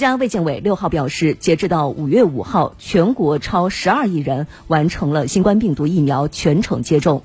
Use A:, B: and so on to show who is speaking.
A: 家卫健委六号表示，截止到五月五号，全国超十二亿人完成了新冠病毒疫苗全程接种。